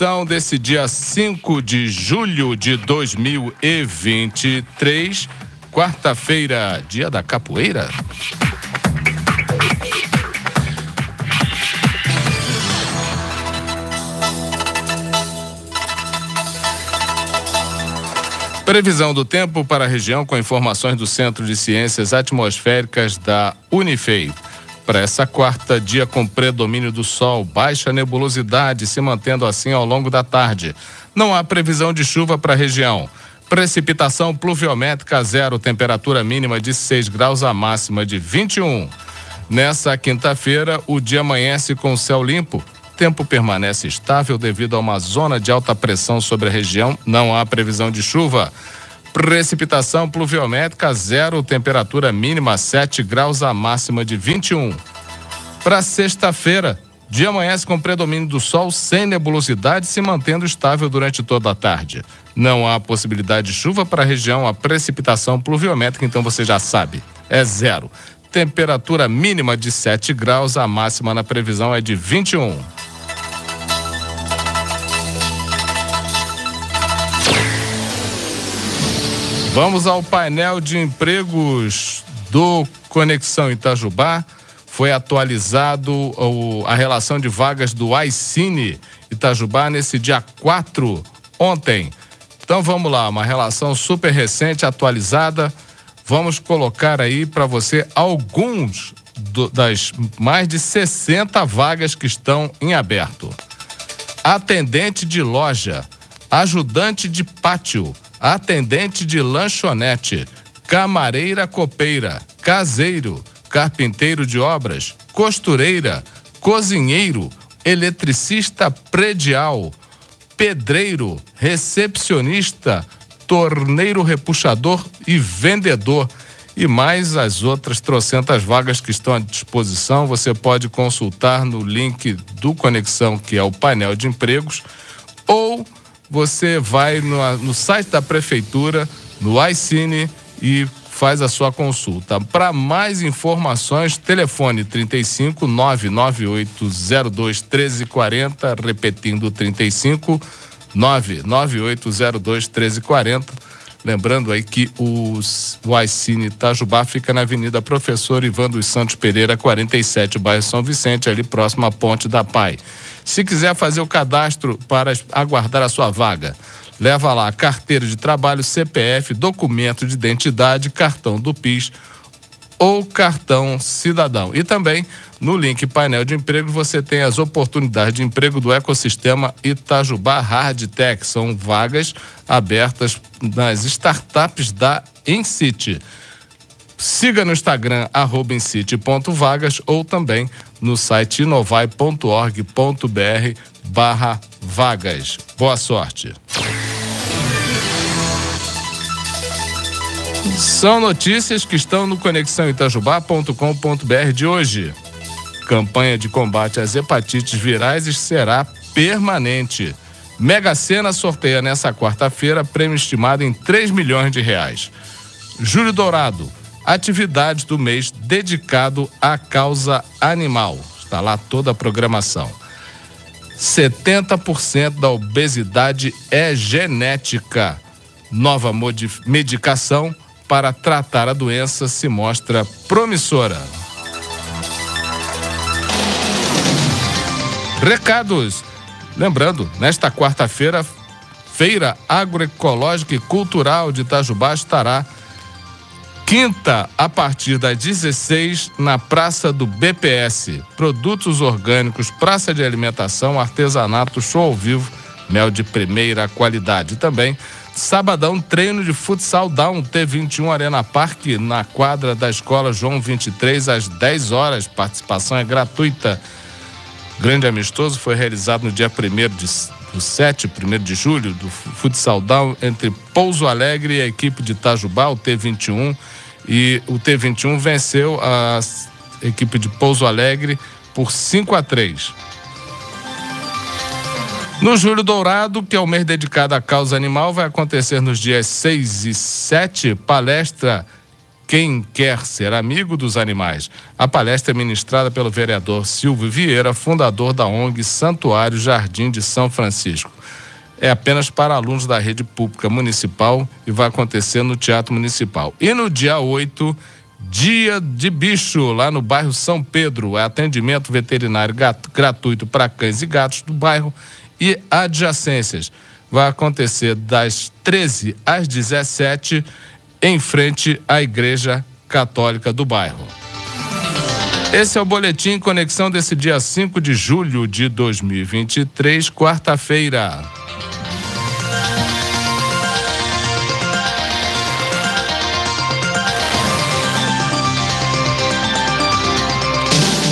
edição desse dia 5 de julho de 2023, quarta-feira, dia da capoeira. Previsão do tempo para a região com informações do Centro de Ciências Atmosféricas da Unifei. Para essa quarta, dia com predomínio do sol, baixa nebulosidade se mantendo assim ao longo da tarde. Não há previsão de chuva para a região. Precipitação pluviométrica zero, temperatura mínima de 6 graus, a máxima de 21. Nessa quinta-feira, o dia amanhece com céu limpo, tempo permanece estável devido a uma zona de alta pressão sobre a região. Não há previsão de chuva. Precipitação pluviométrica zero, temperatura mínima 7 graus, a máxima de 21. Para sexta-feira, dia amanhece com predomínio do sol sem nebulosidade, se mantendo estável durante toda a tarde. Não há possibilidade de chuva para a região, a precipitação pluviométrica, então você já sabe, é zero. Temperatura mínima de 7 graus, a máxima na previsão é de 21. Vamos ao painel de empregos do Conexão Itajubá. Foi atualizado a relação de vagas do iCine Itajubá nesse dia 4, ontem. Então vamos lá, uma relação super recente, atualizada. Vamos colocar aí para você alguns do, das mais de 60 vagas que estão em aberto. Atendente de loja, ajudante de pátio, atendente de lanchonete, camareira copeira, caseiro, carpinteiro de obras, costureira, cozinheiro, eletricista predial, pedreiro, recepcionista, torneiro repuxador e vendedor. E mais as outras trocentas vagas que estão à disposição, você pode consultar no link do Conexão, que é o painel de empregos, ou você vai no, no site da prefeitura, no iCine e faz a sua consulta. Para mais informações, telefone 35 99802 1340, repetindo 35 99802 1340. Lembrando aí que os, o iCine Itajubá fica na Avenida Professor Ivan dos Santos Pereira, 47, bairro São Vicente, ali próximo à Ponte da Pai. Se quiser fazer o cadastro para aguardar a sua vaga, leva lá carteira de trabalho, CPF, documento de identidade, cartão do PIS ou cartão cidadão. E também no link painel de emprego você tem as oportunidades de emprego do ecossistema Itajubá Hardtech. São vagas abertas nas startups da Incity. Siga no Instagram, arroba incite.vagas ou também no site inovai.org.br barra vagas. Boa sorte. São notícias que estão no conexãoitajubá.com.br de hoje. Campanha de combate às hepatites virais será permanente. Mega Sena sorteia nessa quarta-feira prêmio estimado em 3 milhões de reais. Júlio Dourado, atividade do mês dedicado à causa animal. Está lá toda a programação. 70% da obesidade é genética. Nova medicação para tratar a doença se mostra promissora. Recados. Lembrando, nesta quarta-feira, Feira Agroecológica e Cultural de Itajubá estará Quinta, a partir das 16, na Praça do BPS. Produtos orgânicos, praça de alimentação, artesanato, show ao vivo, mel de primeira qualidade. Também, sabadão, treino de futsal Down T21 Arena Parque, na quadra da Escola João 23, às 10 horas. Participação é gratuita. Grande amistoso foi realizado no dia 1 de do 7, 1 de julho, do futsal Down entre Pouso Alegre e a equipe de Itajubá, o T21 e o T21 venceu a equipe de Pouso Alegre por 5 a 3. No Julho Dourado, que é o mês dedicado à causa animal, vai acontecer nos dias 6 e 7 palestra quem quer ser amigo dos animais. A palestra é ministrada pelo vereador Silvio Vieira, fundador da ONG Santuário Jardim de São Francisco. É apenas para alunos da rede pública municipal e vai acontecer no Teatro Municipal. E no dia 8, Dia de Bicho, lá no bairro São Pedro. É atendimento veterinário gratuito para cães e gatos do bairro e adjacências. Vai acontecer das 13 às 17 em frente à Igreja Católica do bairro. Esse é o Boletim Conexão desse dia 5 de julho de 2023, quarta-feira.